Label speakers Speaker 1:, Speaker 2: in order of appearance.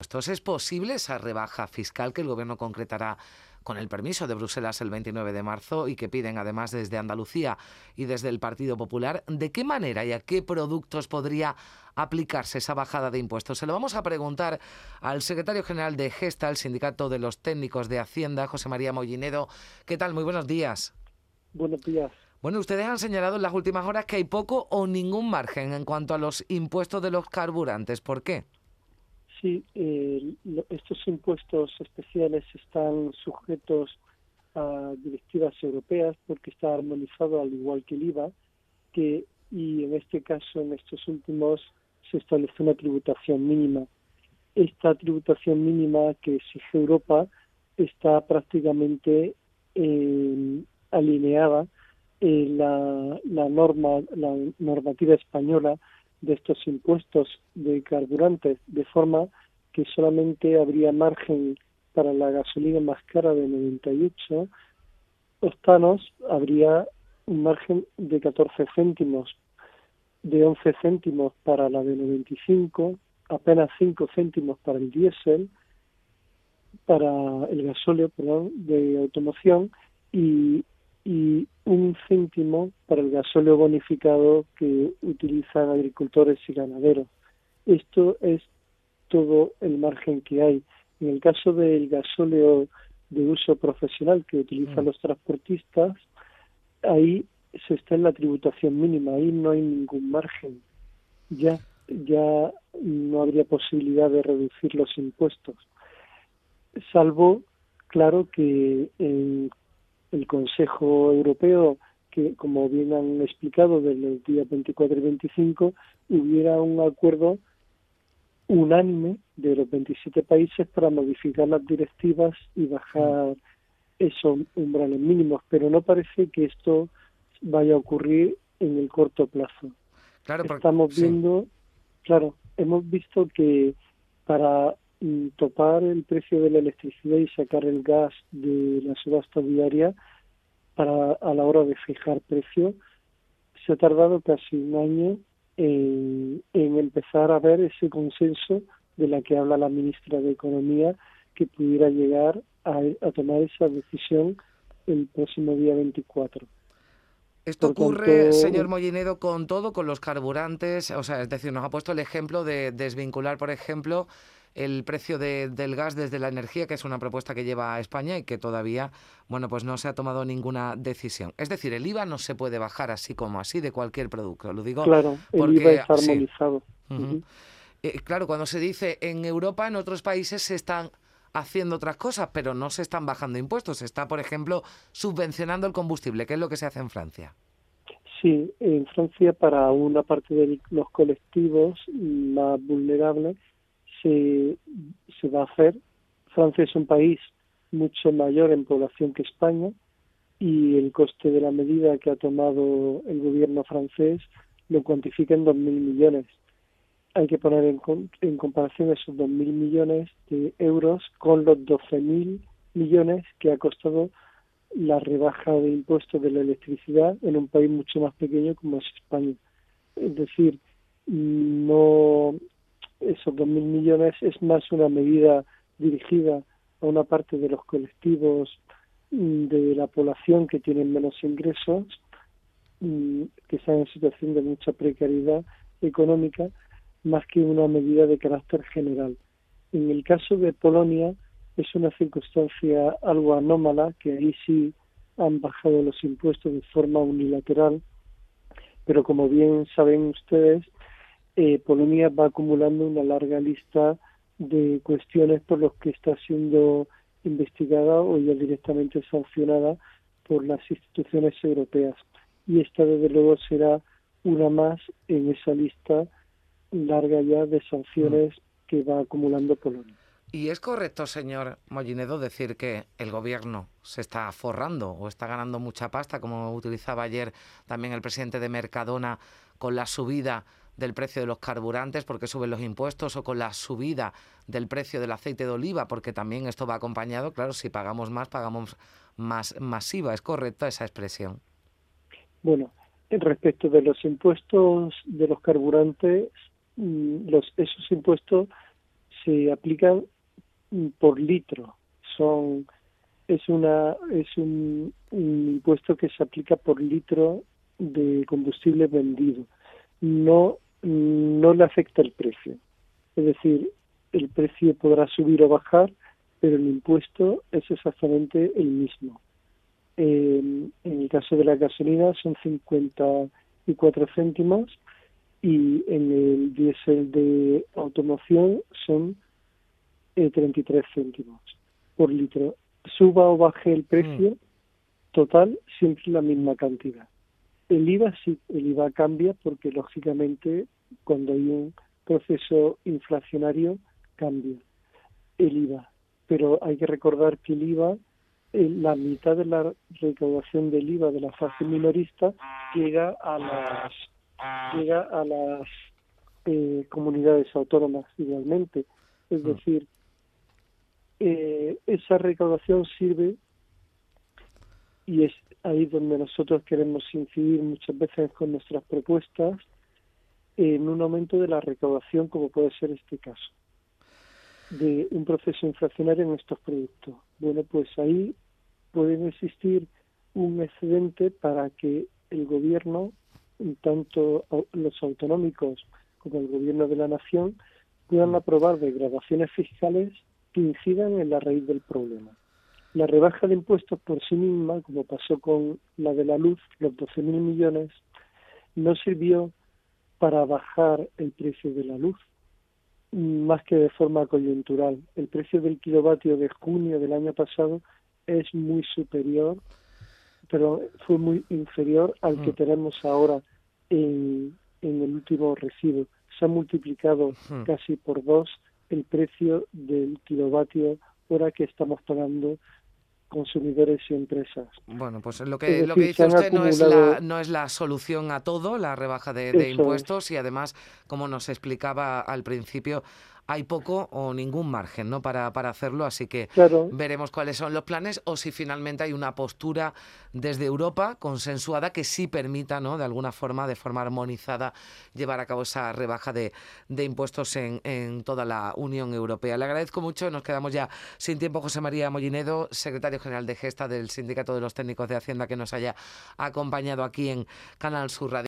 Speaker 1: ¿Es posible esa rebaja fiscal que el Gobierno concretará con el permiso de Bruselas el 29 de marzo y que piden además desde Andalucía y desde el Partido Popular? ¿De qué manera y a qué productos podría aplicarse esa bajada de impuestos? Se lo vamos a preguntar al secretario general de Gesta, el Sindicato de los Técnicos de Hacienda, José María Mollinedo. ¿Qué tal? Muy buenos días.
Speaker 2: Buenos días.
Speaker 1: Bueno, ustedes han señalado en las últimas horas que hay poco o ningún margen en cuanto a los impuestos de los carburantes. ¿Por qué?
Speaker 2: Sí, estos impuestos especiales están sujetos a directivas europeas porque está armonizado al igual que el IVA, que y en este caso, en estos últimos, se establece una tributación mínima. Esta tributación mínima que exige Europa está prácticamente eh, alineada en la, la norma, la normativa española de estos impuestos de carburantes, de forma que solamente habría margen para la gasolina más cara de 98 octanos, habría un margen de 14 céntimos, de 11 céntimos para la de 95, apenas 5 céntimos para el diésel, para el gasóleo perdón, de automoción y y un céntimo para el gasóleo bonificado que utilizan agricultores y ganaderos. Esto es todo el margen que hay. En el caso del gasóleo de uso profesional que utilizan mm. los transportistas, ahí se está en la tributación mínima, ahí no hay ningún margen. Ya, ya no habría posibilidad de reducir los impuestos, salvo, claro, que en el Consejo Europeo, que como bien han explicado, del día 24 y 25, hubiera un acuerdo unánime de los 27 países para modificar las directivas y bajar esos umbrales mínimos, pero no parece que esto vaya a ocurrir en el corto plazo.
Speaker 1: Claro,
Speaker 2: Estamos viendo, claro, hemos visto que para topar el precio de la electricidad y sacar el gas de la subasta diaria para a la hora de fijar precio se ha tardado casi un año en, empezar a ver ese consenso de la que habla la ministra de Economía que pudiera llegar a, tomar esa decisión el próximo día 24.
Speaker 1: Esto ocurre, señor Mollinedo, con todo, con los carburantes, o sea, es decir, nos ha puesto el ejemplo de desvincular, por ejemplo, el precio del gas desde la energía, que es una propuesta que lleva a España y que todavía, bueno, pues no se ha tomado ninguna decisión. Es decir, el IVA no se puede bajar así como así de cualquier producto. Lo digo
Speaker 2: claro, el IVA es armonizado.
Speaker 1: Eh, claro, cuando se dice en Europa, en otros países se están haciendo otras cosas, pero no se están bajando impuestos. Se está, por ejemplo, subvencionando el combustible, que es lo que se hace en Francia.
Speaker 2: Sí, en Francia para una parte de los colectivos más vulnerables se, se va a hacer. Francia es un país mucho mayor en población que España y el coste de la medida que ha tomado el gobierno francés lo cuantifica en 2.000 millones. Hay que poner en, en comparación esos 2.000 millones de euros con los 12.000 millones que ha costado la rebaja de impuestos de la electricidad en un país mucho más pequeño como es España. Es decir, no esos 2.000 millones es más una medida dirigida a una parte de los colectivos mm, de la población que tienen menos ingresos, mm, que están en situación de mucha precariedad económica, más que una medida de carácter general. En el caso de Polonia es una circunstancia algo anómala, que ahí sí han bajado los impuestos de forma unilateral, pero como bien saben ustedes, eh, Polonia va acumulando una larga lista de cuestiones por las que está siendo investigada o ya directamente sancionada por las instituciones europeas. Y esta, desde luego, será una más en esa lista larga ya de sanciones mm. que va acumulando Polonia.
Speaker 1: ¿Y es correcto, señor Mollinedo, decir que el gobierno se está forrando o está ganando mucha pasta, como utilizaba ayer también el presidente de Mercadona, con la subida del precio de los carburantes porque suben los impuestos o con la subida del precio del aceite de oliva porque también esto va acompañado, claro, si pagamos más, pagamos más masiva. ¿Es correcta esa expresión?
Speaker 2: Bueno, respecto de los impuestos de los carburantes, mm, los, esos impuestos se aplican por litro. Son es una es un, impuesto que se aplica por litro de combustible vendido. No no le afecta el precio. Es decir, el precio podrá subir o bajar, pero el impuesto es exactamente el mismo. en el caso de la gasolina son 54 céntimos y en el diésel de automoción son 33 eh, céntimos por litro. Suba o baje el precio, mm. total, siempre la misma cantidad. El IVA sí, el IVA cambia porque lógicamente cuando hay un proceso inflacionario cambia el IVA. Pero hay que recordar que el IVA, la mitad de la recaudación del IVA de la fase minorista llega a las llega a las eh, comunidades autónomas igualmente. Es mm. decir, eh, esa recaudación sirve y es ahí donde nosotros queremos incidir muchas veces con nuestras propuestas en un aumento de la recaudación como puede ser este caso de un proceso inflacionario en estos productos. Bueno, pues ahí pueden existir un excedente para que el gobierno tanto los autonómicos como el gobierno de la nación puedan aprobar degradaciones fiscales que incidan en la raíz del problema. La rebaja de impuestos por sí misma, como pasó con la de la luz, los 12.000 millones, no sirvió para bajar el precio de la luz, más que de forma coyuntural. El precio del kilovatio de junio del año pasado es muy superior pero fue muy inferior al que mm. tenemos ahora en, en el último recibo. Se ha multiplicado mm. casi por dos el precio del kilovatio hora que estamos pagando consumidores y empresas.
Speaker 1: Bueno, pues lo que, lo que dice usted no es, la, no es la solución a todo, la rebaja de, impuestos, y además, como nos explicaba al principio, hay poco o ningún margen ¿no? para, para hacerlo, así que veremos cuáles son los planes o si finalmente hay una postura desde Europa consensuada que sí permita, ¿no? de alguna forma, de forma armonizada, llevar a cabo esa rebaja de, de impuestos en, en, toda la Unión Europea. Le agradezco mucho, nos quedamos ya sin tiempo, José María Mollinedo, secretario general de Gesta del Sindicato de los Técnicos de Hacienda, que nos haya acompañado aquí en Canal Sur Radio.